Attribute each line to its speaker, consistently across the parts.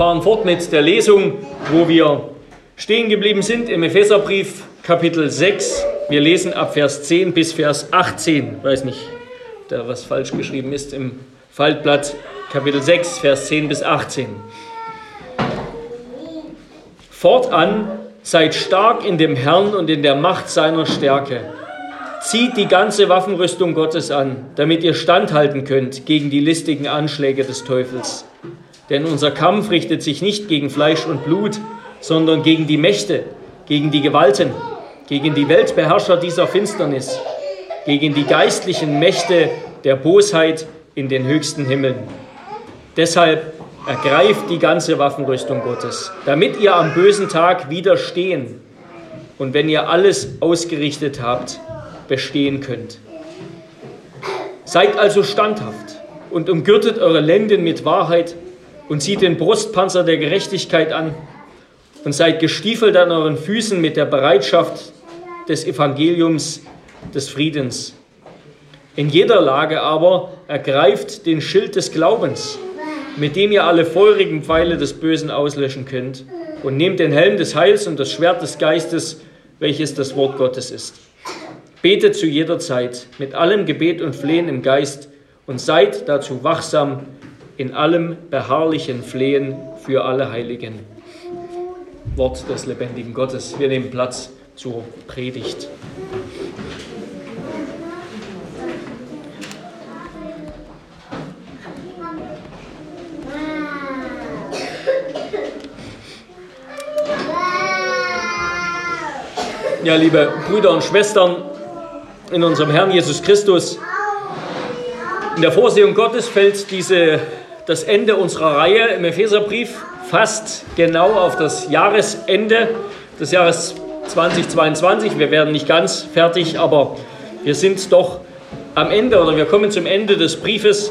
Speaker 1: fahren fort mit der Lesung, wo wir stehen geblieben sind im Epheserbrief Kapitel 6. Wir lesen ab Vers 10 bis Vers 18. Ich weiß nicht, da was falsch geschrieben ist im Faltblatt Kapitel 6, Vers 10 bis 18. Fortan seid stark in dem Herrn und in der Macht seiner Stärke. Zieht die ganze Waffenrüstung Gottes an, damit ihr standhalten könnt gegen die listigen Anschläge des Teufels. Denn unser Kampf richtet sich nicht gegen Fleisch und Blut, sondern gegen die Mächte, gegen die Gewalten, gegen die Weltbeherrscher dieser Finsternis, gegen die geistlichen Mächte der Bosheit in den höchsten Himmeln. Deshalb ergreift die ganze Waffenrüstung Gottes, damit ihr am bösen Tag widerstehen und wenn ihr alles ausgerichtet habt, bestehen könnt. Seid also standhaft und umgürtet eure Lenden mit Wahrheit und zieht den Brustpanzer der Gerechtigkeit an und seid gestiefelt an euren Füßen mit der Bereitschaft des Evangeliums des Friedens. In jeder Lage aber ergreift den Schild des Glaubens, mit dem ihr alle feurigen Pfeile des Bösen auslöschen könnt, und nehmt den Helm des Heils und das Schwert des Geistes, welches das Wort Gottes ist. Betet zu jeder Zeit mit allem Gebet und Flehen im Geist und seid dazu wachsam in allem beharrlichen Flehen für alle Heiligen. Wort des lebendigen Gottes. Wir nehmen Platz zur Predigt. Ja, liebe Brüder und Schwestern in unserem Herrn Jesus Christus, in der Vorsehung Gottes fällt diese, das Ende unserer Reihe im Epheserbrief fast genau auf das Jahresende des Jahres 2022. Wir werden nicht ganz fertig, aber wir sind doch am Ende oder wir kommen zum Ende des Briefes.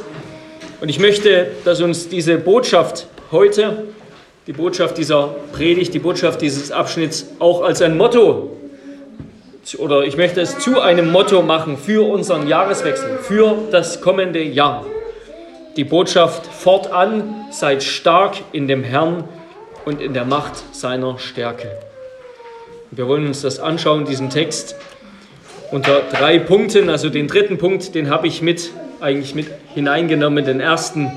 Speaker 1: Und ich möchte, dass uns diese Botschaft heute, die Botschaft dieser Predigt, die Botschaft dieses Abschnitts auch als ein Motto oder ich möchte es zu einem Motto machen für unseren Jahreswechsel, für das kommende Jahr. Die Botschaft fortan, seid stark in dem Herrn und in der Macht seiner Stärke. Wir wollen uns das anschauen, diesen Text, unter drei Punkten. Also den dritten Punkt, den habe ich mit, eigentlich mit hineingenommen. Den ersten,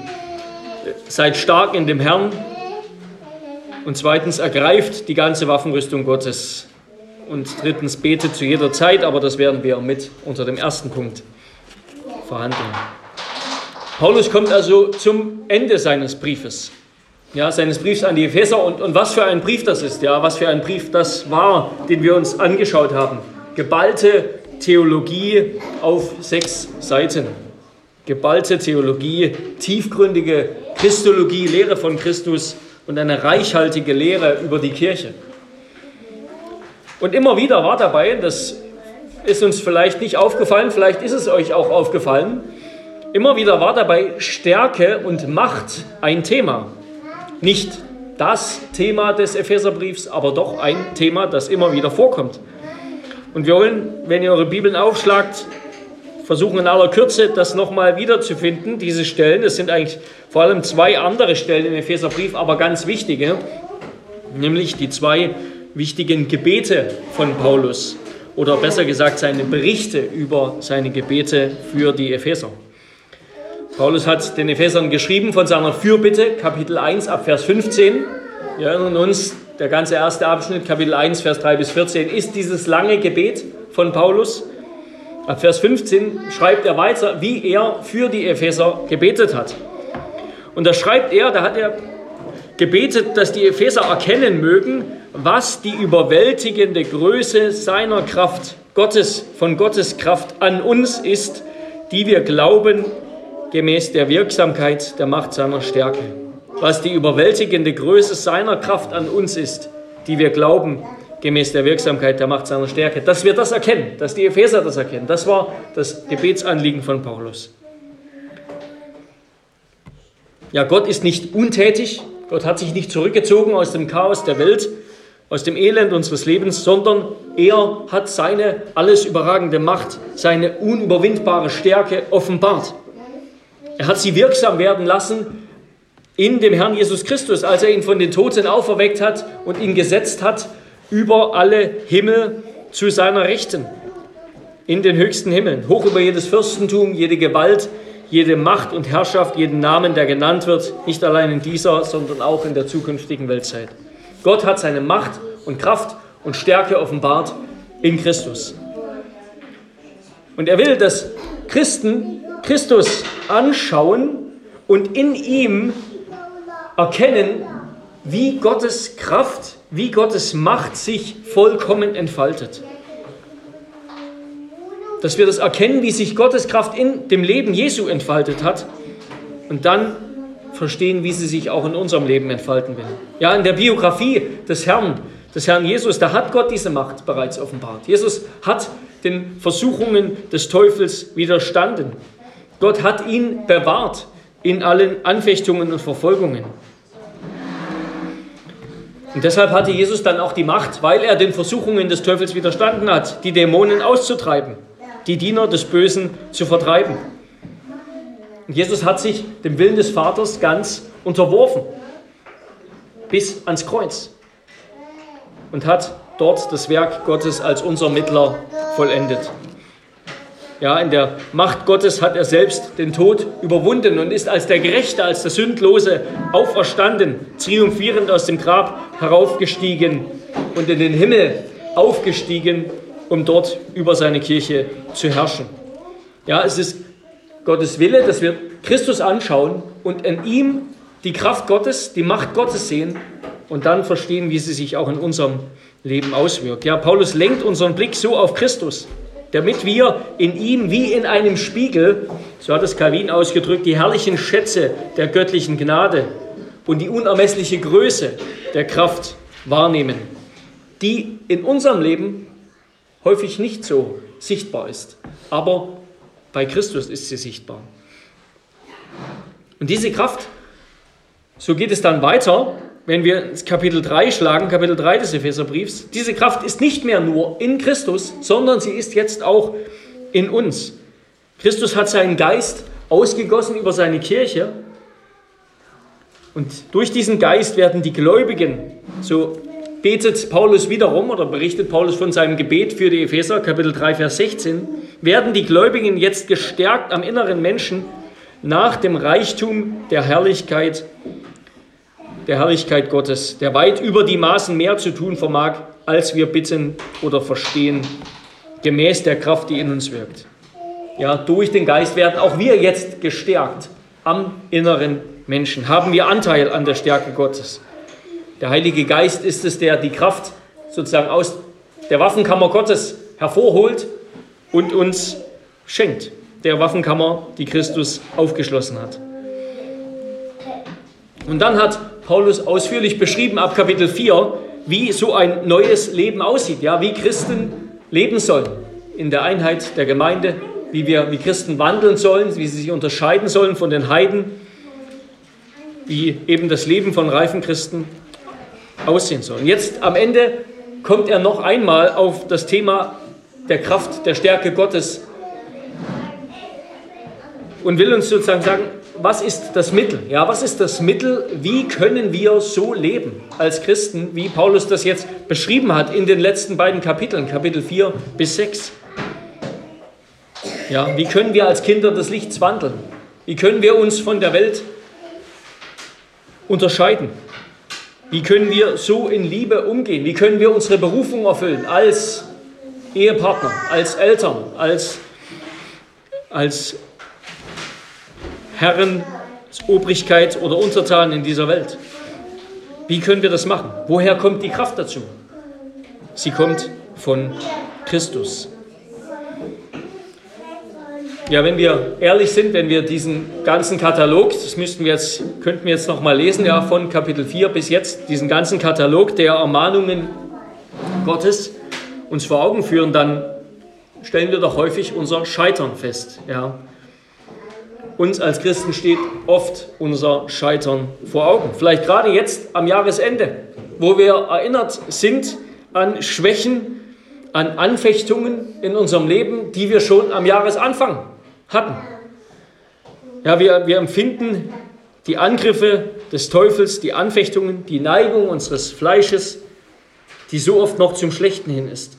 Speaker 1: seid stark in dem Herrn. Und zweitens, ergreift die ganze Waffenrüstung Gottes. Und drittens, betet zu jeder Zeit, aber das werden wir mit unter dem ersten Punkt verhandeln. Paulus kommt also zum Ende seines Briefes, ja, seines Briefs an die Epheser. Und, und was für ein Brief das ist, ja, was für ein Brief das war, den wir uns angeschaut haben. Geballte Theologie auf sechs Seiten. Geballte Theologie, tiefgründige Christologie, Lehre von Christus und eine reichhaltige Lehre über die Kirche. Und immer wieder war dabei, das ist uns vielleicht nicht aufgefallen, vielleicht ist es euch auch aufgefallen, immer wieder war dabei Stärke und Macht ein Thema. Nicht das Thema des Epheserbriefs, aber doch ein Thema, das immer wieder vorkommt. Und wir wollen, wenn ihr eure Bibeln aufschlagt, versuchen in aller Kürze das nochmal wiederzufinden, diese Stellen. Es sind eigentlich vor allem zwei andere Stellen im Epheserbrief, aber ganz wichtige, nämlich die zwei wichtigen Gebete von Paulus oder besser gesagt seine Berichte über seine Gebete für die Epheser. Paulus hat den Ephesern geschrieben von seiner Fürbitte, Kapitel 1 ab Vers 15. Wir erinnern uns, der ganze erste Abschnitt, Kapitel 1, Vers 3 bis 14, ist dieses lange Gebet von Paulus. Ab Vers 15 schreibt er weiter, wie er für die Epheser gebetet hat. Und da schreibt er, da hat er gebetet, dass die Epheser erkennen mögen, was die überwältigende Größe seiner Kraft, Gottes, von Gottes Kraft an uns ist, die wir glauben, gemäß der Wirksamkeit der Macht seiner Stärke. Was die überwältigende Größe seiner Kraft an uns ist, die wir glauben, gemäß der Wirksamkeit der Macht seiner Stärke. Dass wir das erkennen, dass die Epheser das erkennen, das war das Gebetsanliegen von Paulus. Ja, Gott ist nicht untätig, Gott hat sich nicht zurückgezogen aus dem Chaos der Welt, aus dem Elend unseres Lebens, sondern er hat seine alles überragende Macht, seine unüberwindbare Stärke offenbart. Er hat sie wirksam werden lassen in dem Herrn Jesus Christus, als er ihn von den Toten auferweckt hat und ihn gesetzt hat über alle Himmel zu seiner Rechten, in den höchsten Himmeln, hoch über jedes Fürstentum, jede Gewalt, jede Macht und Herrschaft, jeden Namen, der genannt wird, nicht allein in dieser, sondern auch in der zukünftigen Weltzeit. Gott hat seine Macht und Kraft und Stärke offenbart in Christus. Und er will, dass Christen Christus anschauen und in ihm erkennen, wie Gottes Kraft, wie Gottes Macht sich vollkommen entfaltet. Dass wir das erkennen, wie sich Gottes Kraft in dem Leben Jesu entfaltet hat und dann verstehen, wie sie sich auch in unserem Leben entfalten will. Ja, in der Biografie des Herrn, des Herrn Jesus, da hat Gott diese Macht bereits offenbart. Jesus hat den Versuchungen des Teufels widerstanden. Gott hat ihn bewahrt in allen Anfechtungen und Verfolgungen. Und deshalb hatte Jesus dann auch die Macht, weil er den Versuchungen des Teufels widerstanden hat, die Dämonen auszutreiben, die Diener des Bösen zu vertreiben. Und Jesus hat sich dem Willen des Vaters ganz unterworfen, bis ans Kreuz, und hat dort das Werk Gottes als unser Mittler vollendet. Ja, in der Macht Gottes hat er selbst den Tod überwunden und ist als der Gerechte, als der Sündlose auferstanden, triumphierend aus dem Grab heraufgestiegen und in den Himmel aufgestiegen, um dort über seine Kirche zu herrschen. Ja, es ist Gottes Wille, dass wir Christus anschauen und in ihm die Kraft Gottes, die Macht Gottes sehen und dann verstehen, wie sie sich auch in unserem Leben auswirkt. Ja, Paulus lenkt unseren Blick so auf Christus, damit wir in ihm wie in einem Spiegel, so hat es Calvin ausgedrückt, die herrlichen Schätze der göttlichen Gnade und die unermessliche Größe der Kraft wahrnehmen, die in unserem Leben häufig nicht so sichtbar ist, aber bei Christus ist sie sichtbar. Und diese Kraft, so geht es dann weiter, wenn wir ins Kapitel 3 schlagen, Kapitel 3 des Epheserbriefs, diese Kraft ist nicht mehr nur in Christus, sondern sie ist jetzt auch in uns. Christus hat seinen Geist ausgegossen über seine Kirche und durch diesen Geist werden die Gläubigen, so betet Paulus wiederum oder berichtet Paulus von seinem Gebet für die Epheser, Kapitel 3, Vers 16, werden die Gläubigen jetzt gestärkt am inneren Menschen nach dem Reichtum der Herrlichkeit der Herrlichkeit Gottes, der weit über die Maßen mehr zu tun vermag, als wir bitten oder verstehen, gemäß der Kraft, die in uns wirkt. Ja, durch den Geist werden auch wir jetzt gestärkt am inneren Menschen. Haben wir Anteil an der Stärke Gottes. Der Heilige Geist ist es, der die Kraft sozusagen aus der Waffenkammer Gottes hervorholt und uns schenkt. Der Waffenkammer, die Christus aufgeschlossen hat. Und dann hat Paulus ausführlich beschrieben ab Kapitel 4, wie so ein neues Leben aussieht, ja, wie Christen leben sollen in der Einheit der Gemeinde, wie wir wie Christen wandeln sollen, wie sie sich unterscheiden sollen von den Heiden, wie eben das Leben von reifen Christen aussehen soll. Und jetzt am Ende kommt er noch einmal auf das Thema der Kraft, der Stärke Gottes und will uns sozusagen sagen, was ist das Mittel? Ja, was ist das Mittel? Wie können wir so leben als Christen, wie Paulus das jetzt beschrieben hat in den letzten beiden Kapiteln, Kapitel 4 bis 6? Ja, wie können wir als Kinder des Lichts wandeln? Wie können wir uns von der Welt unterscheiden? Wie können wir so in Liebe umgehen? Wie können wir unsere Berufung erfüllen als Ehepartner, als Eltern, als, als Herren, Obrigkeit oder Untertanen in dieser Welt. Wie können wir das machen? Woher kommt die Kraft dazu? Sie kommt von Christus. Ja, wenn wir ehrlich sind, wenn wir diesen ganzen Katalog, das müssten wir jetzt, könnten wir jetzt noch mal lesen, ja, von Kapitel 4 bis jetzt, diesen ganzen Katalog der Ermahnungen Gottes uns vor Augen führen, dann stellen wir doch häufig unser Scheitern fest. Ja. Uns als Christen steht oft unser Scheitern vor Augen. Vielleicht gerade jetzt am Jahresende, wo wir erinnert sind an Schwächen, an Anfechtungen in unserem Leben, die wir schon am Jahresanfang hatten. Ja, wir, wir empfinden die Angriffe des Teufels, die Anfechtungen, die Neigung unseres Fleisches, die so oft noch zum Schlechten hin ist.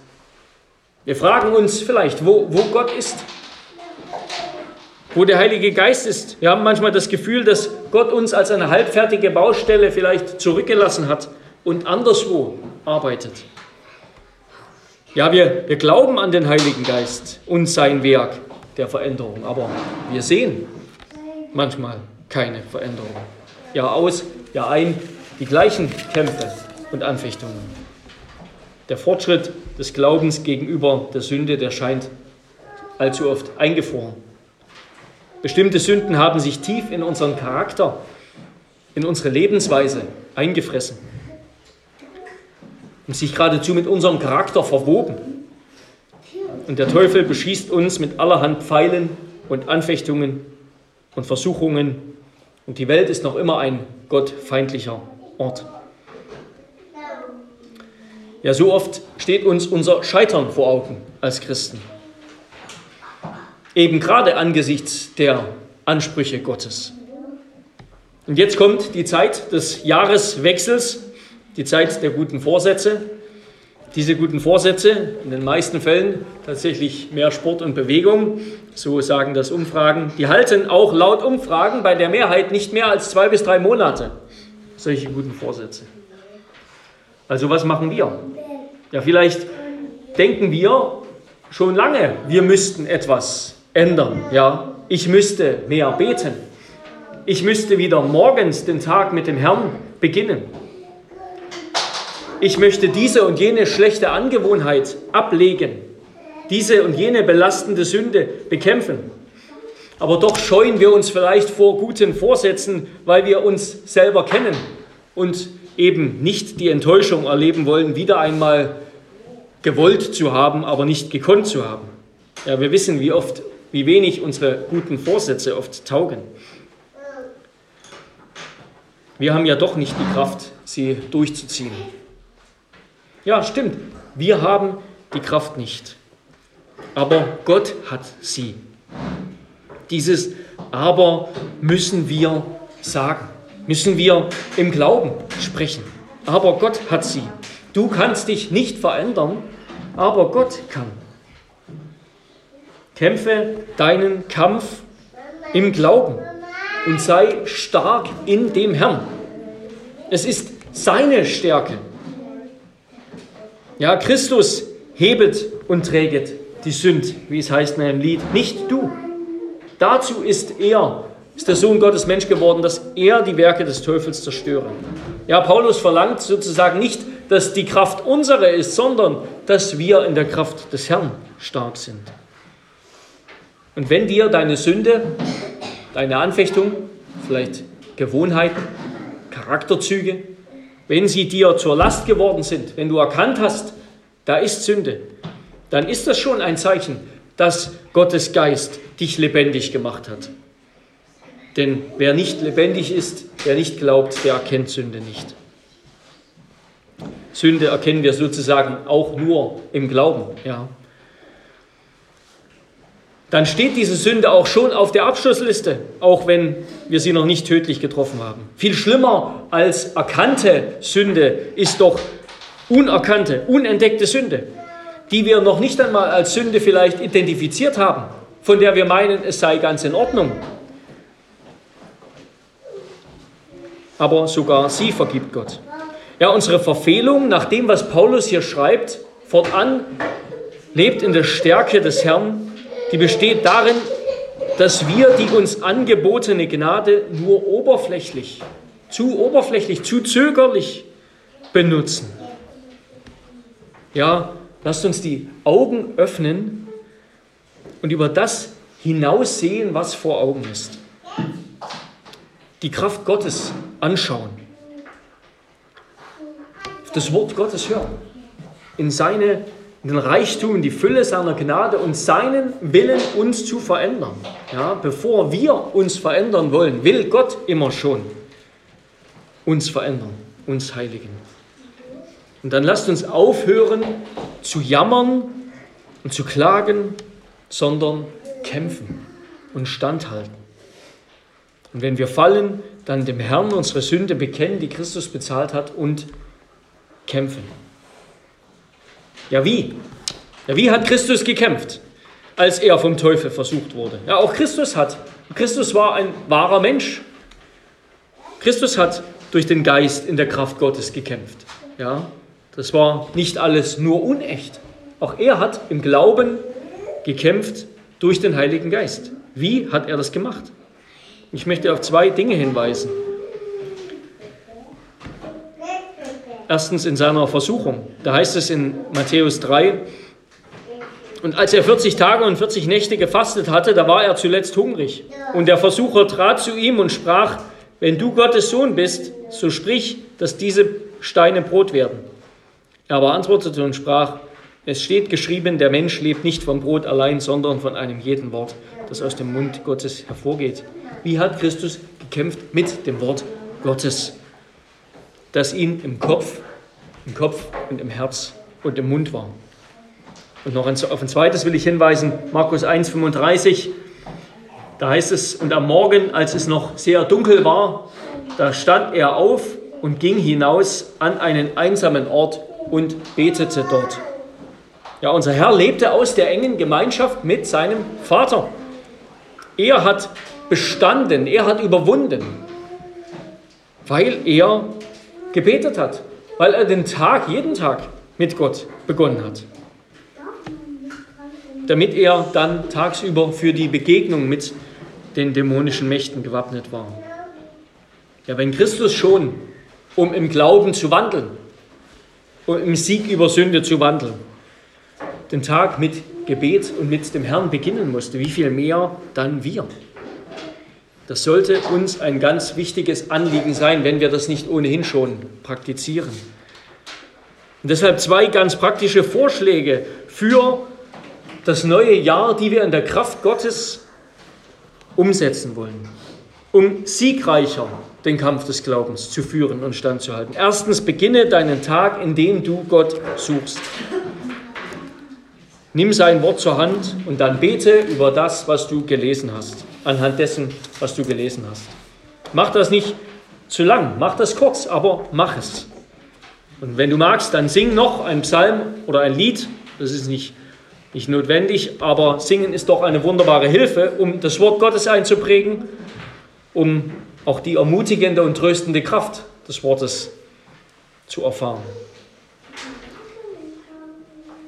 Speaker 1: Wir fragen uns vielleicht, wo, wo Gott ist, wo der Heilige Geist ist. Wir haben manchmal das Gefühl, dass Gott uns als eine halbfertige Baustelle vielleicht zurückgelassen hat und anderswo arbeitet. Ja, wir, wir glauben an den Heiligen Geist und sein Werk der Veränderung, aber wir sehen manchmal keine Veränderung. Jahr aus, Jahr ein, die gleichen Kämpfe und Anfechtungen. Der Fortschritt des Glaubens gegenüber der Sünde, der scheint allzu oft eingefroren. Bestimmte Sünden haben sich tief in unseren Charakter, in unsere Lebensweise eingefressen und sich geradezu mit unserem Charakter verwoben. Und der Teufel beschießt uns mit allerhand Pfeilen und Anfechtungen und Versuchungen. Und die Welt ist noch immer ein gottfeindlicher Ort. Ja, so oft steht uns unser Scheitern vor Augen als Christen. Eben gerade angesichts der Ansprüche Gottes. Und jetzt kommt die Zeit des Jahreswechsels, die Zeit der guten Vorsätze. Diese guten Vorsätze, in den meisten Fällen tatsächlich mehr Sport und Bewegung, so sagen das Umfragen, die halten auch laut Umfragen bei der Mehrheit nicht mehr als zwei bis drei Monate, solche guten Vorsätze. Also was machen wir? Ja, vielleicht denken wir schon lange, wir müssten etwas ändern. Ja, ich müsste mehr beten. Ich müsste wieder morgens den Tag mit dem Herrn beginnen ich möchte diese und jene schlechte Angewohnheit ablegen, diese und jene belastende Sünde bekämpfen. Aber doch scheuen wir uns vielleicht vor guten Vorsätzen, weil wir uns selber kennen und eben nicht die Enttäuschung erleben wollen, wieder einmal gewollt zu haben, aber nicht gekonnt zu haben. Ja, wir wissen, wie oft, wie wenig unsere guten Vorsätze oft taugen. Wir haben ja doch nicht die Kraft, sie durchzuziehen. Ja, stimmt. Wir haben die Kraft nicht. Aber Gott hat sie. Dieses Aber müssen wir sagen, müssen wir im Glauben sprechen. Aber Gott hat sie. Du kannst dich nicht verändern, aber Gott kann. Kämpfe deinen Kampf im Glauben und sei stark in dem Herrn. Es ist seine Stärke, ja, Christus hebet und träget die Sünd, wie es heißt in einem Lied, nicht du. Dazu ist er, ist der Sohn Gottes Mensch geworden, dass er die Werke des Teufels zerstöre. Ja, Paulus verlangt sozusagen nicht, dass die Kraft unsere ist, sondern dass wir in der Kraft des Herrn stark sind. Und wenn dir deine Sünde, deine Anfechtung, vielleicht Gewohnheiten, Charakterzüge, wenn sie dir zur Last geworden sind, wenn du erkannt hast, da ist Sünde, dann ist das schon ein Zeichen, dass Gottes Geist dich lebendig gemacht hat. Denn wer nicht lebendig ist, wer nicht glaubt, der erkennt Sünde nicht. Sünde erkennen wir sozusagen auch nur im Glauben. Ja dann steht diese Sünde auch schon auf der Abschlussliste, auch wenn wir sie noch nicht tödlich getroffen haben. Viel schlimmer als erkannte Sünde ist doch unerkannte, unentdeckte Sünde, die wir noch nicht einmal als Sünde vielleicht identifiziert haben, von der wir meinen, es sei ganz in Ordnung. Aber sogar sie vergibt Gott. Ja, unsere Verfehlung, nach dem, was Paulus hier schreibt, fortan lebt in der Stärke des Herrn die besteht darin, dass wir die uns angebotene Gnade nur oberflächlich, zu oberflächlich, zu zögerlich benutzen. Ja, lasst uns die Augen öffnen und über das hinaussehen, was vor Augen ist. Die Kraft Gottes anschauen. Das Wort Gottes hören. In seine den Reichtum, die Fülle seiner Gnade und seinen Willen, uns zu verändern. Ja, bevor wir uns verändern wollen, will Gott immer schon uns verändern, uns heiligen. Und dann lasst uns aufhören zu jammern und zu klagen, sondern kämpfen und standhalten. Und wenn wir fallen, dann dem Herrn unsere Sünde bekennen, die Christus bezahlt hat, und kämpfen. Ja, wie? Ja, wie hat Christus gekämpft, als er vom Teufel versucht wurde? Ja, auch Christus hat. Christus war ein wahrer Mensch. Christus hat durch den Geist in der Kraft Gottes gekämpft. Ja, das war nicht alles nur unecht. Auch er hat im Glauben gekämpft durch den Heiligen Geist. Wie hat er das gemacht? Ich möchte auf zwei Dinge hinweisen. Erstens in seiner Versuchung. Da heißt es in Matthäus 3, und als er 40 Tage und 40 Nächte gefastet hatte, da war er zuletzt hungrig. Und der Versucher trat zu ihm und sprach, wenn du Gottes Sohn bist, so sprich, dass diese Steine Brot werden. Er aber antwortete und sprach, es steht geschrieben, der Mensch lebt nicht vom Brot allein, sondern von einem jeden Wort, das aus dem Mund Gottes hervorgeht. Wie hat Christus gekämpft mit dem Wort Gottes, das ihn im Kopf, im Kopf und im Herz und im Mund war? Und noch auf ein zweites will ich hinweisen, Markus 1,35. Da heißt es, und am Morgen, als es noch sehr dunkel war, da stand er auf und ging hinaus an einen einsamen Ort und betete dort. Ja, unser Herr lebte aus der engen Gemeinschaft mit seinem Vater. Er hat bestanden, er hat überwunden, weil er gebetet hat, weil er den Tag, jeden Tag mit Gott begonnen hat damit er dann tagsüber für die Begegnung mit den dämonischen Mächten gewappnet war. Ja, wenn Christus schon, um im Glauben zu wandeln, um im Sieg über Sünde zu wandeln, den Tag mit Gebet und mit dem Herrn beginnen musste, wie viel mehr dann wir. Das sollte uns ein ganz wichtiges Anliegen sein, wenn wir das nicht ohnehin schon praktizieren. Und deshalb zwei ganz praktische Vorschläge für das neue Jahr, die wir in der Kraft Gottes umsetzen wollen, um siegreicher den Kampf des Glaubens zu führen und standzuhalten. Erstens, beginne deinen Tag, indem du Gott suchst. Nimm sein Wort zur Hand und dann bete über das, was du gelesen hast, anhand dessen, was du gelesen hast. Mach das nicht zu lang, mach das kurz, aber mach es. Und wenn du magst, dann sing noch ein Psalm oder ein Lied. Das ist nicht nicht notwendig, aber Singen ist doch eine wunderbare Hilfe, um das Wort Gottes einzuprägen, um auch die ermutigende und tröstende Kraft des Wortes zu erfahren.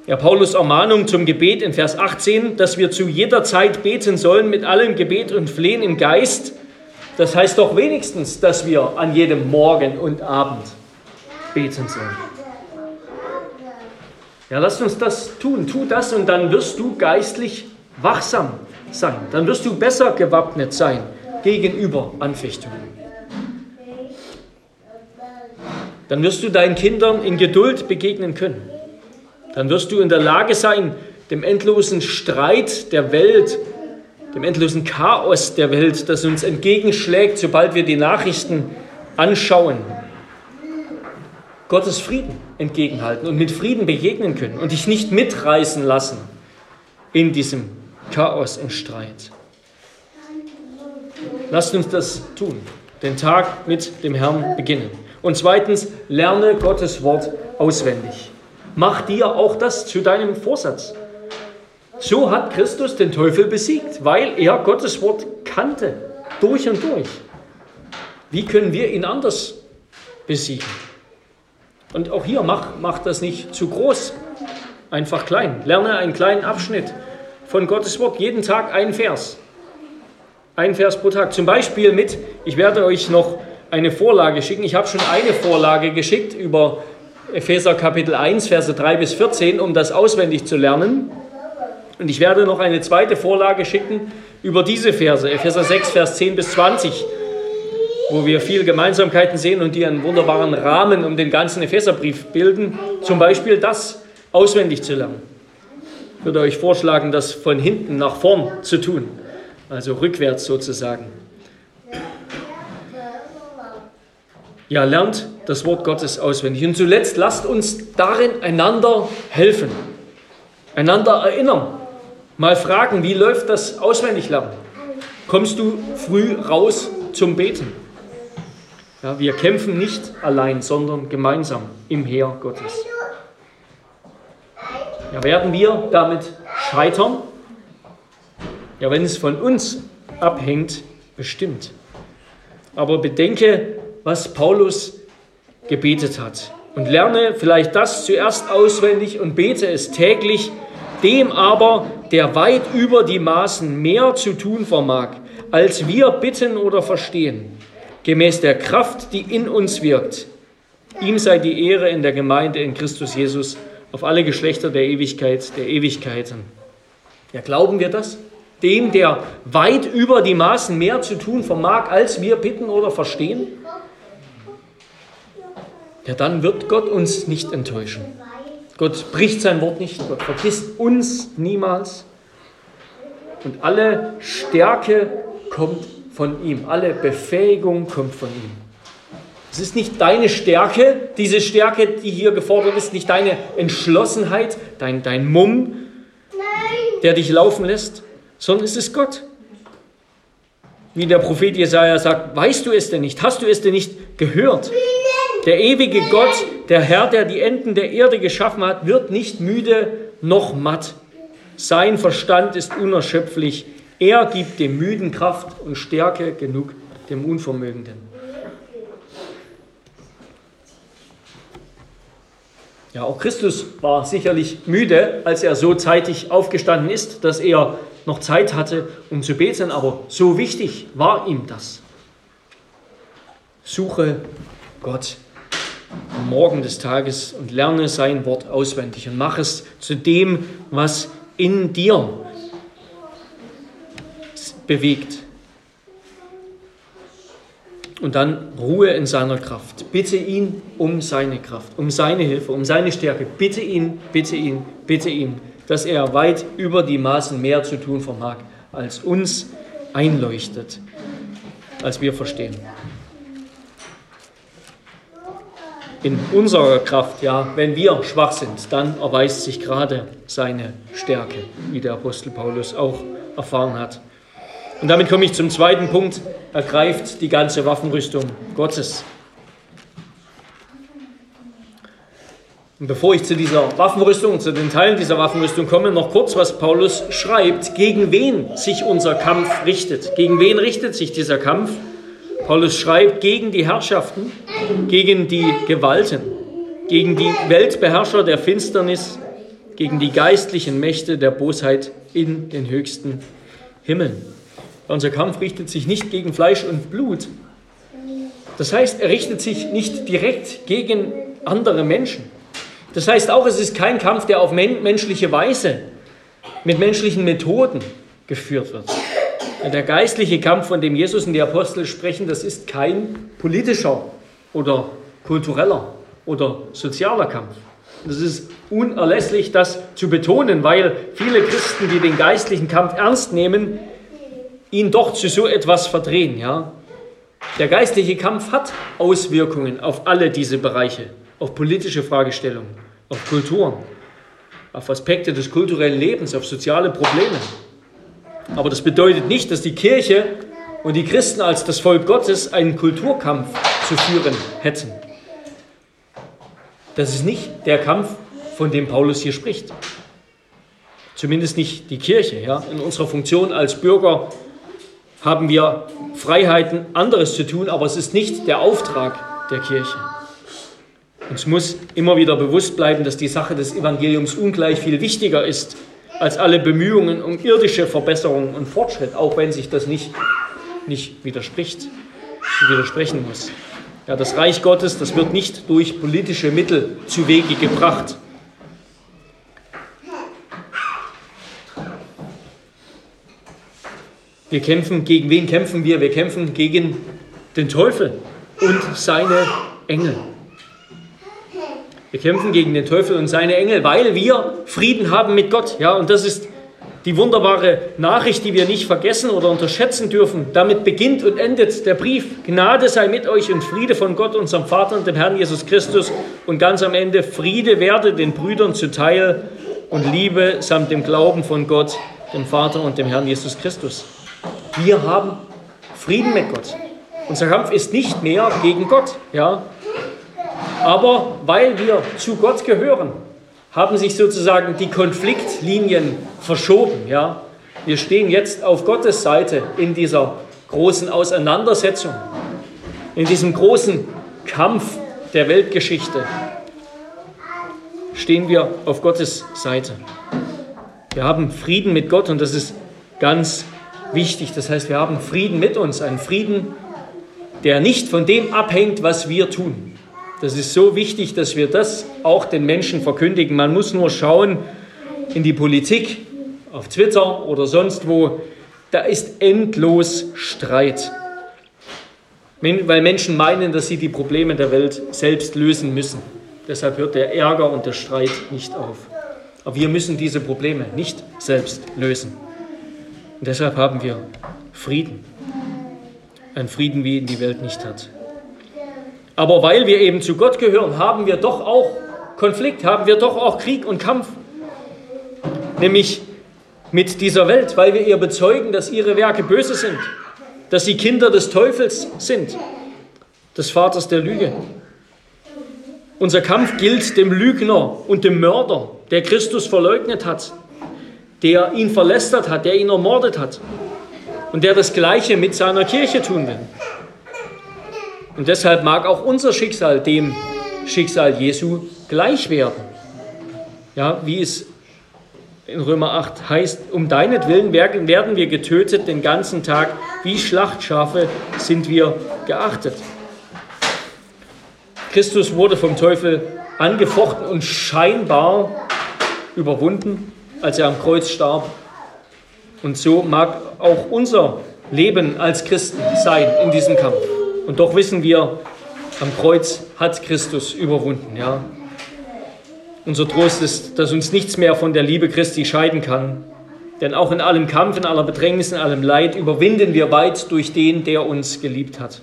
Speaker 1: Ja, Paulus Ermahnung zum Gebet in Vers 18, dass wir zu jeder Zeit beten sollen mit allem Gebet und Flehen im Geist, das heißt doch wenigstens, dass wir an jedem Morgen und Abend beten sollen. Ja, lasst uns das tun. Tu das und dann wirst du geistlich wachsam sein. Dann wirst du besser gewappnet sein gegenüber Anfechtungen. Dann wirst du deinen Kindern in Geduld begegnen können. Dann wirst du in der Lage sein, dem endlosen Streit der Welt, dem endlosen Chaos der Welt, das uns entgegenschlägt, sobald wir die Nachrichten anschauen, Gottes Frieden entgegenhalten und mit Frieden begegnen können und dich nicht mitreißen lassen in diesem Chaos und Streit. Lasst uns das tun, den Tag mit dem Herrn beginnen. Und zweitens, lerne Gottes Wort auswendig. Mach dir auch das zu deinem Vorsatz. So hat Christus den Teufel besiegt, weil er Gottes Wort kannte, durch und durch. Wie können wir ihn anders besiegen? Und auch hier mach, mach das nicht zu groß, einfach klein. Lerne einen kleinen Abschnitt von Gottes Wort, jeden Tag ein Vers. Ein Vers pro Tag. Zum Beispiel mit, ich werde euch noch eine Vorlage schicken. Ich habe schon eine Vorlage geschickt über Epheser Kapitel 1, Verse 3 bis 14, um das auswendig zu lernen. Und ich werde noch eine zweite Vorlage schicken über diese Verse, Epheser 6, Vers 10 bis 20 wo wir viele Gemeinsamkeiten sehen und die einen wunderbaren Rahmen um den ganzen Epheserbrief bilden. Zum Beispiel das auswendig zu lernen. Ich würde euch vorschlagen, das von hinten nach vorn zu tun, also rückwärts sozusagen. Ja, lernt das Wort Gottes auswendig. Und zuletzt lasst uns darin einander helfen, einander erinnern. Mal fragen, wie läuft das auswendig lernen? Kommst du früh raus zum Beten? Ja, wir kämpfen nicht allein, sondern gemeinsam im Heer Gottes. Ja, werden wir damit scheitern? Ja, wenn es von uns abhängt, bestimmt. Aber bedenke, was Paulus gebetet hat und lerne vielleicht das zuerst auswendig und bete es täglich, dem aber, der weit über die Maßen mehr zu tun vermag, als wir bitten oder verstehen, gemäß der Kraft, die in uns wirkt. Ihm sei die Ehre in der Gemeinde in Christus Jesus auf alle Geschlechter der Ewigkeit, der Ewigkeiten. Ja, glauben wir das? Dem, der weit über die Maßen mehr zu tun vermag, als wir bitten oder verstehen? Ja, dann wird Gott uns nicht enttäuschen. Gott bricht sein Wort nicht, Gott vergisst uns niemals. Und alle Stärke kommt von ihm, alle Befähigung kommt von ihm. Es ist nicht deine Stärke, diese Stärke, die hier gefordert ist, nicht deine Entschlossenheit, dein, dein Mumm, der dich laufen lässt, sondern es ist Gott. Wie der Prophet Jesaja sagt, weißt du es denn nicht? Hast du es denn nicht gehört? Der ewige Gott, der Herr, der die Enden der Erde geschaffen hat, wird nicht müde noch matt. Sein Verstand ist unerschöpflich. Er gibt dem Müden Kraft und Stärke genug dem Unvermögenden. Ja, auch Christus war sicherlich müde, als er so zeitig aufgestanden ist, dass er noch Zeit hatte, um zu beten, aber so wichtig war ihm das. Suche Gott am Morgen des Tages und lerne sein Wort auswendig und mach es zu dem, was in dir bewegt und dann Ruhe in seiner Kraft. Bitte ihn um seine Kraft, um seine Hilfe, um seine Stärke. Bitte ihn, bitte ihn, bitte ihn, dass er weit über die Maßen mehr zu tun vermag, als uns einleuchtet, als wir verstehen. In unserer Kraft, ja, wenn wir schwach sind, dann erweist sich gerade seine Stärke, wie der Apostel Paulus auch erfahren hat. Und damit komme ich zum zweiten Punkt. Ergreift die ganze Waffenrüstung Gottes. Und bevor ich zu dieser Waffenrüstung, zu den Teilen dieser Waffenrüstung komme, noch kurz, was Paulus schreibt, gegen wen sich unser Kampf richtet. Gegen wen richtet sich dieser Kampf? Paulus schreibt gegen die Herrschaften, gegen die Gewalten, gegen die Weltbeherrscher der Finsternis, gegen die geistlichen Mächte der Bosheit in den höchsten Himmeln. Unser Kampf richtet sich nicht gegen Fleisch und Blut. Das heißt, er richtet sich nicht direkt gegen andere Menschen. Das heißt auch, es ist kein Kampf, der auf menschliche Weise, mit menschlichen Methoden geführt wird. Der geistliche Kampf, von dem Jesus und die Apostel sprechen, das ist kein politischer oder kultureller oder sozialer Kampf. Das ist unerlässlich, das zu betonen, weil viele Christen, die den geistlichen Kampf ernst nehmen, ihn doch zu so etwas verdrehen. Ja? Der geistliche Kampf hat Auswirkungen auf alle diese Bereiche, auf politische Fragestellungen, auf Kulturen, auf Aspekte des kulturellen Lebens, auf soziale Probleme. Aber das bedeutet nicht, dass die Kirche und die Christen als das Volk Gottes einen Kulturkampf zu führen hätten. Das ist nicht der Kampf, von dem Paulus hier spricht. Zumindest nicht die Kirche. Ja? In unserer Funktion als Bürger haben wir Freiheiten, anderes zu tun, aber es ist nicht der Auftrag der Kirche. Uns muss immer wieder bewusst bleiben, dass die Sache des Evangeliums ungleich viel wichtiger ist als alle Bemühungen um irdische Verbesserung und Fortschritt, auch wenn sich das nicht, nicht widerspricht, widersprechen muss. Ja, das Reich Gottes, das wird nicht durch politische Mittel zu Wege gebracht. Wir kämpfen, gegen wen kämpfen wir? Wir kämpfen gegen den Teufel und seine Engel. Wir kämpfen gegen den Teufel und seine Engel, weil wir Frieden haben mit Gott. Ja, und das ist die wunderbare Nachricht, die wir nicht vergessen oder unterschätzen dürfen. Damit beginnt und endet der Brief. Gnade sei mit euch und Friede von Gott, unserem Vater und dem Herrn Jesus Christus. Und ganz am Ende, Friede werde den Brüdern zuteil und Liebe samt dem Glauben von Gott, dem Vater und dem Herrn Jesus Christus. Wir haben Frieden mit Gott. Unser Kampf ist nicht mehr gegen Gott, ja. Aber weil wir zu Gott gehören, haben sich sozusagen die Konfliktlinien verschoben, ja. Wir stehen jetzt auf Gottes Seite in dieser großen Auseinandersetzung, in diesem großen Kampf der Weltgeschichte. Stehen wir auf Gottes Seite. Wir haben Frieden mit Gott und das ist ganz wichtig. Das heißt, wir haben Frieden mit uns, einen Frieden, der nicht von dem abhängt, was wir tun. Das ist so wichtig, dass wir das auch den Menschen verkündigen. Man muss nur schauen in die Politik, auf Twitter oder sonst wo, da ist endlos Streit. Weil Menschen meinen, dass sie die Probleme der Welt selbst lösen müssen. Deshalb hört der Ärger und der Streit nicht auf. Aber wir müssen diese Probleme nicht selbst lösen. Und deshalb haben wir Frieden. Ein Frieden, wie ihn die Welt nicht hat. Aber weil wir eben zu Gott gehören, haben wir doch auch Konflikt, haben wir doch auch Krieg und Kampf. Nämlich mit dieser Welt, weil wir ihr bezeugen, dass ihre Werke böse sind, dass sie Kinder des Teufels sind, des Vaters der Lüge. Unser Kampf gilt dem Lügner und dem Mörder, der Christus verleugnet hat, der ihn verlästert hat, der ihn ermordet hat und der das Gleiche mit seiner Kirche tun will. Und deshalb mag auch unser Schicksal dem Schicksal Jesu gleich werden. Ja, wie es in Römer 8 heißt, um deinetwillen werden wir getötet den ganzen Tag, wie Schlachtschafe sind wir geachtet. Christus wurde vom Teufel angefochten und scheinbar überwunden, als er am Kreuz starb. Und so mag auch unser Leben als Christen sein in diesem Kampf. Und doch wissen wir, am Kreuz hat Christus überwunden. Ja. Unser Trost ist, dass uns nichts mehr von der Liebe Christi scheiden kann. Denn auch in allem Kampf, in aller Bedrängnis, in allem Leid überwinden wir weit durch den, der uns geliebt hat.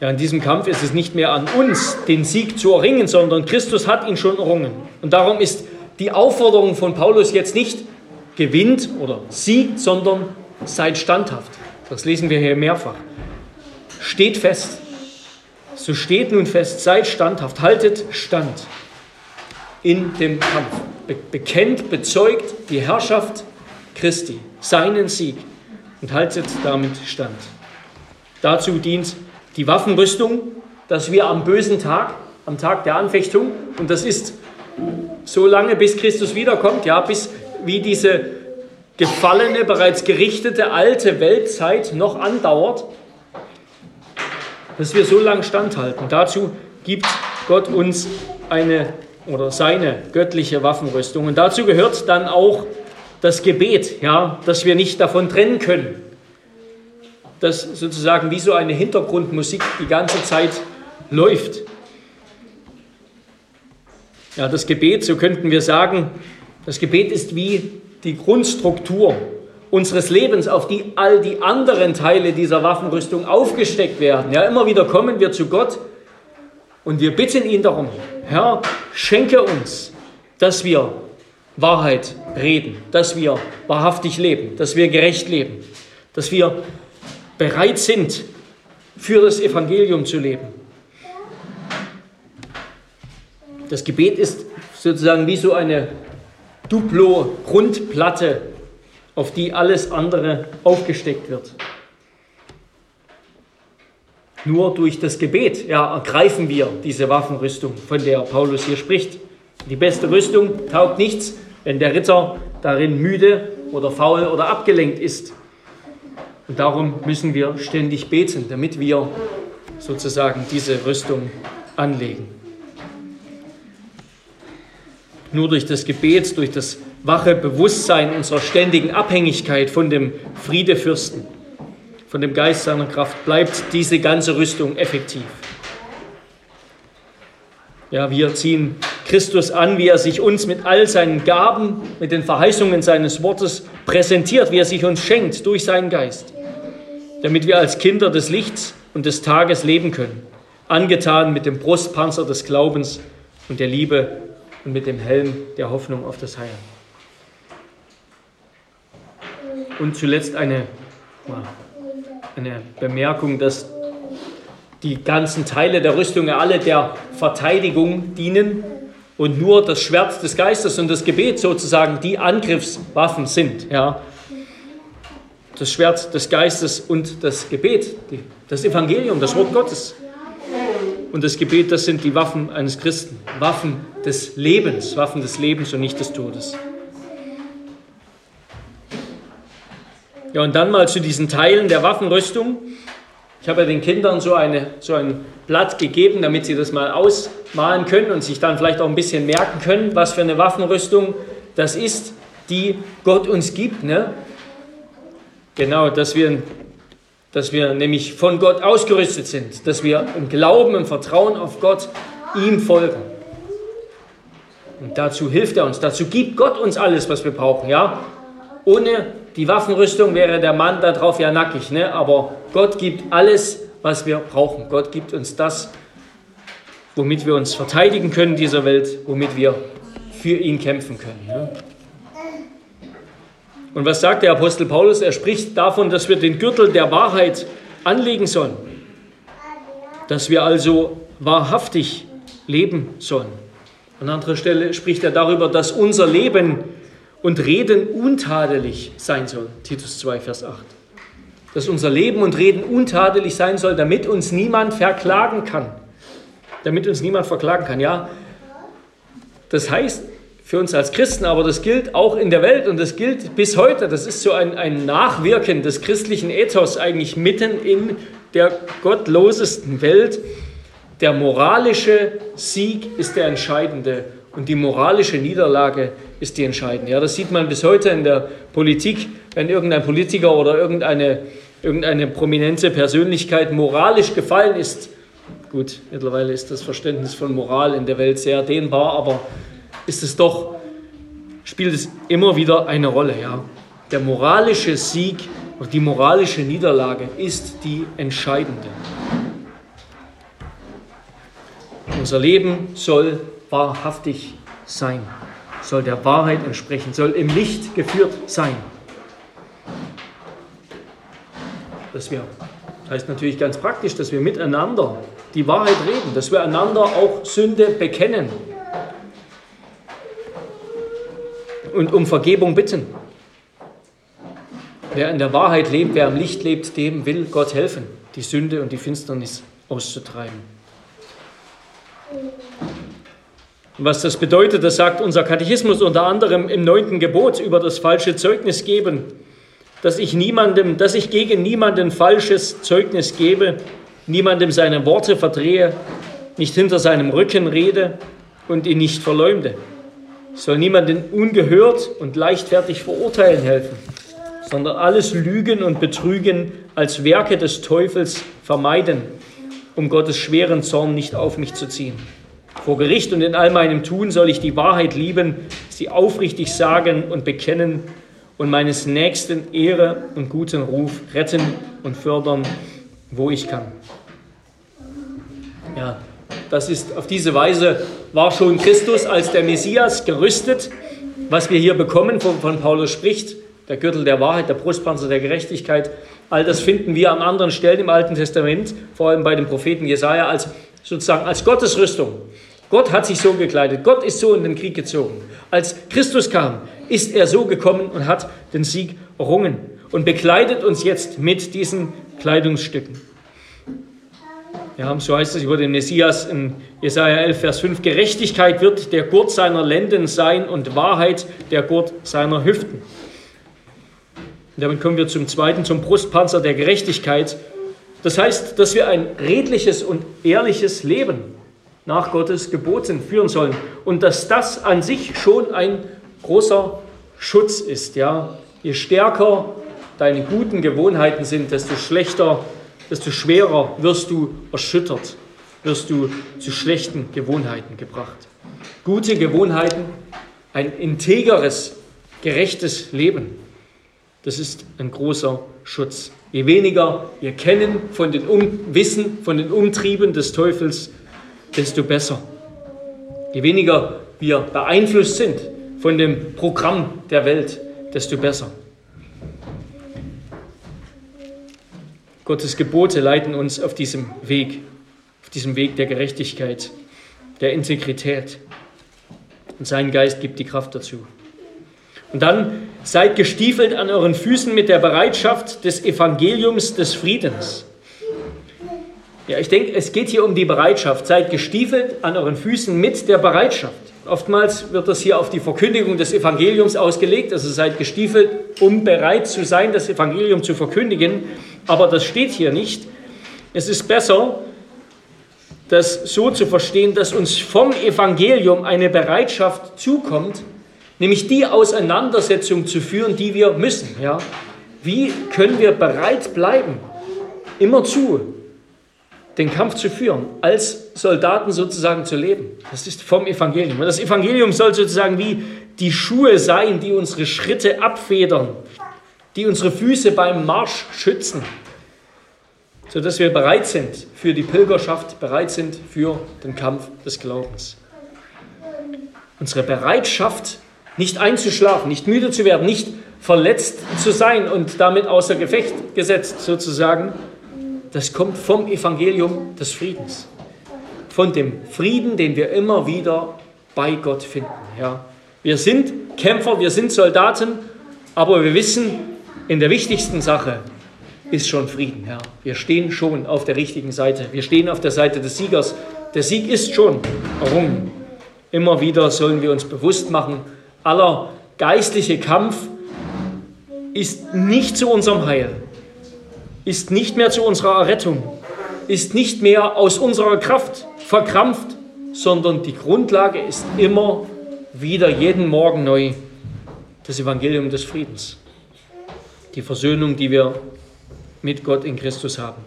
Speaker 1: Ja, in diesem Kampf ist es nicht mehr an uns, den Sieg zu erringen, sondern Christus hat ihn schon errungen. Und darum ist die Aufforderung von Paulus jetzt nicht gewinnt oder siegt, sondern seid standhaft. Das lesen wir hier mehrfach. Steht fest, so steht nun fest, seid standhaft, haltet stand in dem Kampf. Be bekennt, bezeugt die Herrschaft Christi, seinen Sieg und haltet damit stand. Dazu dient die Waffenrüstung, dass wir am bösen Tag, am Tag der Anfechtung, und das ist so lange, bis Christus wiederkommt, ja, bis wie diese gefallene, bereits gerichtete alte Weltzeit noch andauert, dass wir so lange standhalten. Dazu gibt Gott uns eine oder seine göttliche Waffenrüstung. Und dazu gehört dann auch das Gebet, ja, dass wir nicht davon trennen können. Das sozusagen wie so eine Hintergrundmusik die ganze Zeit läuft. Ja, das Gebet, so könnten wir sagen, das Gebet ist wie die Grundstruktur unseres Lebens, auf die all die anderen Teile dieser Waffenrüstung aufgesteckt werden. Ja, immer wieder kommen wir zu Gott und wir bitten ihn darum, Herr, schenke uns, dass wir Wahrheit reden, dass wir wahrhaftig leben, dass wir gerecht leben, dass wir bereit sind, für das Evangelium zu leben. Das Gebet ist sozusagen wie so eine Duplo-Grundplatte auf die alles andere aufgesteckt wird. Nur durch das Gebet ja, ergreifen wir diese Waffenrüstung, von der Paulus hier spricht. Die beste Rüstung taugt nichts, wenn der Ritter darin müde oder faul oder abgelenkt ist. Und darum müssen wir ständig beten, damit wir sozusagen diese Rüstung anlegen. Nur durch das Gebet, durch das wache Bewusstsein unserer ständigen Abhängigkeit von dem Friedefürsten, von dem Geist seiner Kraft, bleibt diese ganze Rüstung effektiv. Ja, wir ziehen Christus an, wie er sich uns mit all seinen Gaben, mit den Verheißungen seines Wortes präsentiert, wie er sich uns schenkt durch seinen Geist, damit wir als Kinder des Lichts und des Tages leben können, angetan mit dem Brustpanzer des Glaubens und der Liebe und mit dem Helm der Hoffnung auf das Heil. Und zuletzt eine, eine Bemerkung, dass die ganzen Teile der Rüstung alle der Verteidigung dienen und nur das Schwert des Geistes und das Gebet sozusagen die Angriffswaffen sind. Ja. Das Schwert des Geistes und das Gebet, das Evangelium, das Wort Gottes. Und das Gebet, das sind die Waffen eines Christen, Waffen des Lebens, Waffen des Lebens und nicht des Todes. Ja, und dann mal zu diesen Teilen der Waffenrüstung. Ich habe ja den Kindern so, eine, so ein Blatt gegeben, damit sie das mal ausmalen können und sich dann vielleicht auch ein bisschen merken können, was für eine Waffenrüstung das ist, die Gott uns gibt. Ne? Genau, dass wir, dass wir nämlich von Gott ausgerüstet sind, dass wir im Glauben, im Vertrauen auf Gott ihm folgen. Und dazu hilft er uns, dazu gibt Gott uns alles, was wir brauchen. Ja? Ohne die Waffenrüstung wäre der Mann darauf ja nackig, ne? aber Gott gibt alles, was wir brauchen. Gott gibt uns das, womit wir uns verteidigen können in dieser Welt, womit wir für ihn kämpfen können. Ne? Und was sagt der Apostel Paulus? Er spricht davon, dass wir den Gürtel der Wahrheit anlegen sollen, dass wir also wahrhaftig leben sollen. An anderer Stelle spricht er darüber, dass unser Leben und Reden untadelig sein soll. Titus 2, Vers 8. Dass unser Leben und Reden untadelig sein soll, damit uns niemand verklagen kann. Damit uns niemand verklagen kann. Ja, das heißt für uns als Christen, aber das gilt auch in der Welt und das gilt bis heute. Das ist so ein, ein Nachwirken des christlichen Ethos eigentlich mitten in der gottlosesten Welt. Der moralische Sieg ist der entscheidende und die moralische Niederlage ist die entscheidende. Ja, das sieht man bis heute in der Politik, wenn irgendein Politiker oder irgendeine, irgendeine prominente Persönlichkeit moralisch gefallen ist. Gut, mittlerweile ist das Verständnis von Moral in der Welt sehr dehnbar, aber ist es doch, spielt es immer wieder eine Rolle. Ja. Der moralische Sieg oder die moralische Niederlage ist die entscheidende. Unser Leben soll wahrhaftig sein, soll der Wahrheit entsprechen, soll im Licht geführt sein. Dass wir, das heißt natürlich ganz praktisch, dass wir miteinander die Wahrheit reden, dass wir einander auch Sünde bekennen und um Vergebung bitten. Wer in der Wahrheit lebt, wer im Licht lebt, dem will Gott helfen, die Sünde und die Finsternis auszutreiben. Was das bedeutet, das sagt unser Katechismus unter anderem im neunten Gebot über das falsche Zeugnis geben, dass ich niemandem, dass ich gegen niemanden falsches Zeugnis gebe, niemandem seine Worte verdrehe, nicht hinter seinem Rücken rede und ihn nicht verleumde. Ich soll niemanden ungehört und leichtfertig verurteilen helfen, sondern alles Lügen und Betrügen als Werke des Teufels vermeiden, um Gottes schweren Zorn nicht auf mich zu ziehen. Vor Gericht und in all meinem Tun soll ich die Wahrheit lieben, sie aufrichtig sagen und bekennen und meines Nächsten Ehre und guten Ruf retten und fördern, wo ich kann. Ja, das ist auf diese Weise war schon Christus als der Messias gerüstet, was wir hier bekommen, von, Paulus spricht, der Gürtel der Wahrheit, der Brustpanzer der Gerechtigkeit. All das finden wir an anderen Stellen im Alten Testament, vor allem bei dem Propheten Jesaja, als sozusagen als Gottesrüstung. Gott hat sich so gekleidet. Gott ist so in den Krieg gezogen. Als Christus kam, ist er so gekommen und hat den Sieg errungen und bekleidet uns jetzt mit diesen Kleidungsstücken. Ja, so heißt es über den Messias in Jesaja 11, Vers 5. Gerechtigkeit wird der Gurt seiner Lenden sein und Wahrheit der Gurt seiner Hüften. Und damit kommen wir zum zweiten, zum Brustpanzer der Gerechtigkeit. Das heißt, dass wir ein redliches und ehrliches Leben nach Gottes Geboten führen sollen und dass das an sich schon ein großer Schutz ist. Ja? Je stärker deine guten Gewohnheiten sind, desto schlechter, desto schwerer wirst du erschüttert, wirst du zu schlechten Gewohnheiten gebracht. Gute Gewohnheiten, ein integeres, gerechtes Leben, das ist ein großer Schutz. Je weniger wir kennen von den um Wissen von den Umtrieben des Teufels, desto besser. Je weniger wir beeinflusst sind von dem Programm der Welt, desto besser. Gottes Gebote leiten uns auf diesem Weg, auf diesem Weg der Gerechtigkeit, der Integrität. Und sein Geist gibt die Kraft dazu. Und dann seid gestiefelt an euren Füßen mit der Bereitschaft des Evangeliums des Friedens. Ja, ich denke, es geht hier um die Bereitschaft. Seid gestiefelt an euren Füßen mit der Bereitschaft. Oftmals wird das hier auf die Verkündigung des Evangeliums ausgelegt, also seid gestiefelt, um bereit zu sein, das Evangelium zu verkündigen. Aber das steht hier nicht. Es ist besser, das so zu verstehen, dass uns vom Evangelium eine Bereitschaft zukommt, nämlich die Auseinandersetzung zu führen, die wir müssen. Ja? Wie können wir bereit bleiben, immerzu den Kampf zu führen, als Soldaten sozusagen zu leben? Das ist vom Evangelium. Und das Evangelium soll sozusagen wie die Schuhe sein, die unsere Schritte abfedern, die unsere Füße beim Marsch schützen sodass wir bereit sind für die Pilgerschaft, bereit sind für den Kampf des Glaubens. Unsere Bereitschaft, nicht einzuschlafen, nicht müde zu werden, nicht verletzt zu sein und damit außer Gefecht gesetzt sozusagen, das kommt vom Evangelium des Friedens. Von dem Frieden, den wir immer wieder bei Gott finden. Ja. Wir sind Kämpfer, wir sind Soldaten, aber wir wissen in der wichtigsten Sache, ist schon Frieden, Herr. Wir stehen schon auf der richtigen Seite. Wir stehen auf der Seite des Siegers. Der Sieg ist schon errungen. Immer wieder sollen wir uns bewusst machen, aller geistliche Kampf ist nicht zu unserem Heil, ist nicht mehr zu unserer Errettung, ist nicht mehr aus unserer Kraft verkrampft, sondern die Grundlage ist immer wieder jeden Morgen neu das Evangelium des Friedens. Die Versöhnung, die wir mit Gott in Christus haben.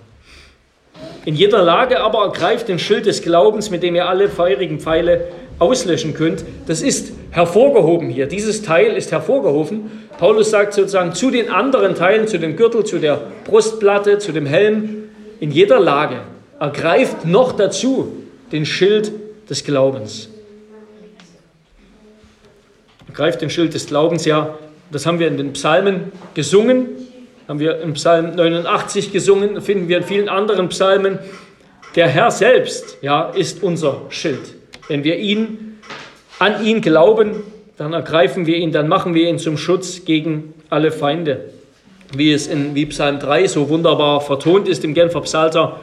Speaker 1: In jeder Lage aber ergreift den Schild des Glaubens, mit dem ihr alle feurigen Pfeile auslöschen könnt. Das ist hervorgehoben hier. Dieses Teil ist hervorgehoben. Paulus sagt sozusagen zu den anderen Teilen, zu dem Gürtel, zu der Brustplatte, zu dem Helm, in jeder Lage ergreift noch dazu den Schild des Glaubens. Ergreift den Schild des Glaubens, ja, das haben wir in den Psalmen gesungen haben wir im Psalm 89 gesungen, finden wir in vielen anderen Psalmen. Der Herr selbst ja, ist unser Schild. Wenn wir ihn, an ihn glauben, dann ergreifen wir ihn, dann machen wir ihn zum Schutz gegen alle Feinde. Wie es in wie Psalm 3 so wunderbar vertont ist im Genfer Psalter.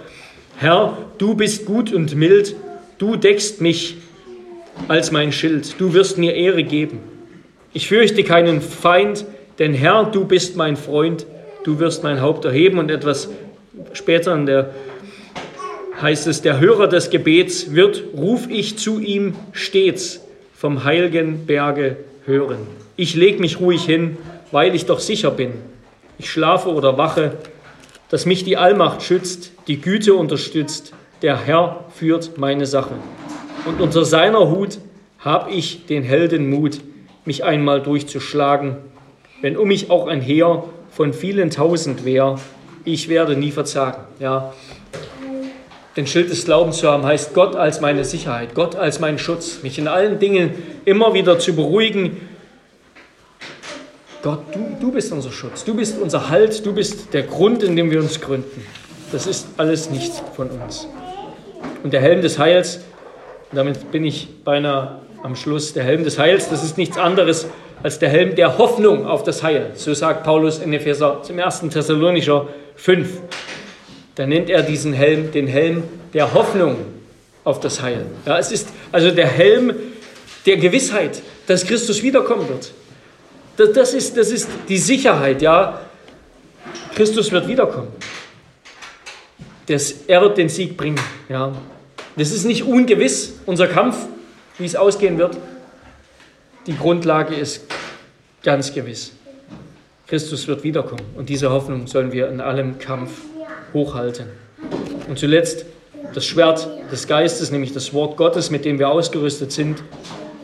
Speaker 1: Herr, du bist gut und mild, du deckst mich als mein Schild, du wirst mir Ehre geben. Ich fürchte keinen Feind, denn Herr, du bist mein Freund, du wirst mein Haupt erheben und etwas später in der heißt es, der Hörer des Gebets wird, ruf ich zu ihm stets vom heiligen Berge hören. Ich leg mich ruhig hin, weil ich doch sicher bin. Ich schlafe oder wache, dass mich die Allmacht schützt, die Güte unterstützt. Der Herr führt meine Sache. Und unter seiner Hut hab ich den Heldenmut, mich einmal durchzuschlagen, wenn um mich auch ein Heer von vielen tausend wäre, ich werde nie verzagen. Ja. Den Schild des Glaubens zu haben, heißt Gott als meine Sicherheit, Gott als mein Schutz, mich in allen Dingen immer wieder zu beruhigen. Gott, du, du bist unser Schutz, du bist unser Halt, du bist der Grund, in dem wir uns gründen. Das ist alles nicht von uns. Und der Helm des Heils, damit bin ich beinahe am Schluss, der Helm des Heils, das ist nichts anderes als der Helm der Hoffnung auf das Heil. So sagt Paulus in Epheser zum 1. Thessalonicher 5. Da nennt er diesen Helm den Helm der Hoffnung auf das Heil. Ja, es ist also der Helm der Gewissheit, dass Christus wiederkommen wird. Das, das, ist, das ist die Sicherheit, ja. Christus wird wiederkommen. Das, er wird den Sieg bringen. Ja. Das ist nicht ungewiss, unser Kampf, wie es ausgehen wird. Die Grundlage ist ganz gewiss. Christus wird wiederkommen und diese Hoffnung sollen wir in allem Kampf hochhalten. Und zuletzt das Schwert des Geistes, nämlich das Wort Gottes, mit dem wir ausgerüstet sind.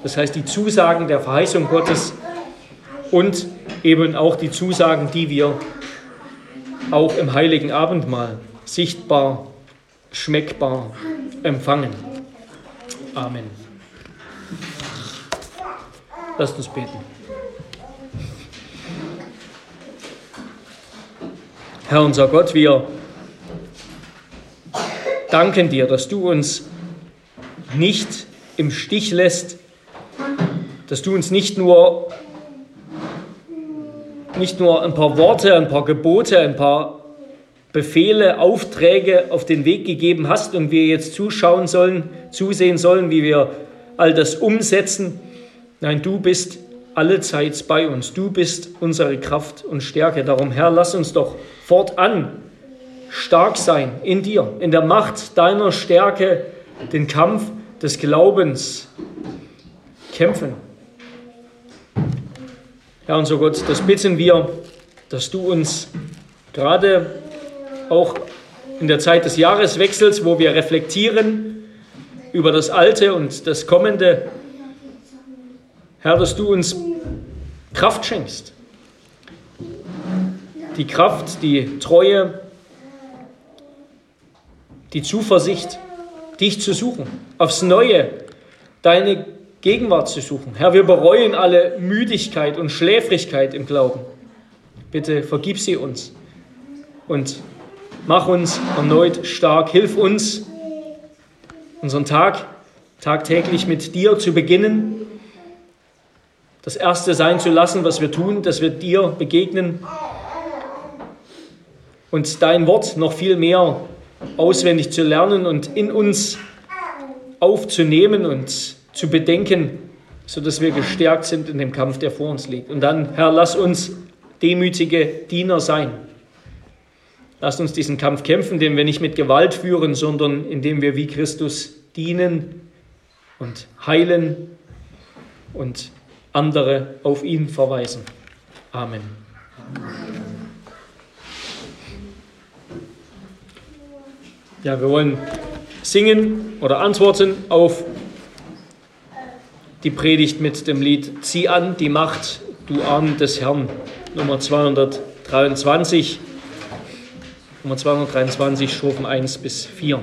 Speaker 1: Das heißt die Zusagen der Verheißung Gottes und eben auch die Zusagen, die wir auch im heiligen Abendmahl sichtbar, schmeckbar empfangen. Amen. Lasst uns beten. Herr unser Gott, wir danken dir, dass du uns nicht im Stich lässt, dass du uns nicht nur, nicht nur ein paar Worte, ein paar Gebote, ein paar Befehle, Aufträge auf den Weg gegeben hast und wir jetzt zuschauen sollen, zusehen sollen, wie wir all das umsetzen. Nein, du bist allezeit bei uns. Du bist unsere Kraft und Stärke. Darum, Herr, lass uns doch fortan stark sein in dir, in der Macht deiner Stärke, den Kampf des Glaubens kämpfen. Herr unser Gott, das bitten wir, dass du uns gerade auch in der Zeit des Jahreswechsels, wo wir reflektieren über das Alte und das Kommende, Herr, dass du uns Kraft schenkst. Die Kraft, die Treue, die Zuversicht, dich zu suchen, aufs Neue deine Gegenwart zu suchen. Herr, wir bereuen alle Müdigkeit und Schläfrigkeit im Glauben. Bitte vergib sie uns und mach uns erneut stark. Hilf uns, unseren Tag tagtäglich mit dir zu beginnen, das Erste sein zu lassen, was wir tun, dass wir dir begegnen und dein Wort noch viel mehr auswendig zu lernen und in uns aufzunehmen und zu bedenken, sodass wir gestärkt sind in dem Kampf, der vor uns liegt. Und dann, Herr, lass uns demütige Diener sein. Lass uns diesen Kampf kämpfen, den wir nicht mit Gewalt führen, sondern indem wir wie Christus dienen und heilen und andere auf ihn verweisen. Amen. Ja, wir wollen singen oder antworten auf die Predigt mit dem Lied Zieh an die Macht, du Arm des Herrn, Nummer 223, Nummer 223, Strophen 1 bis 4.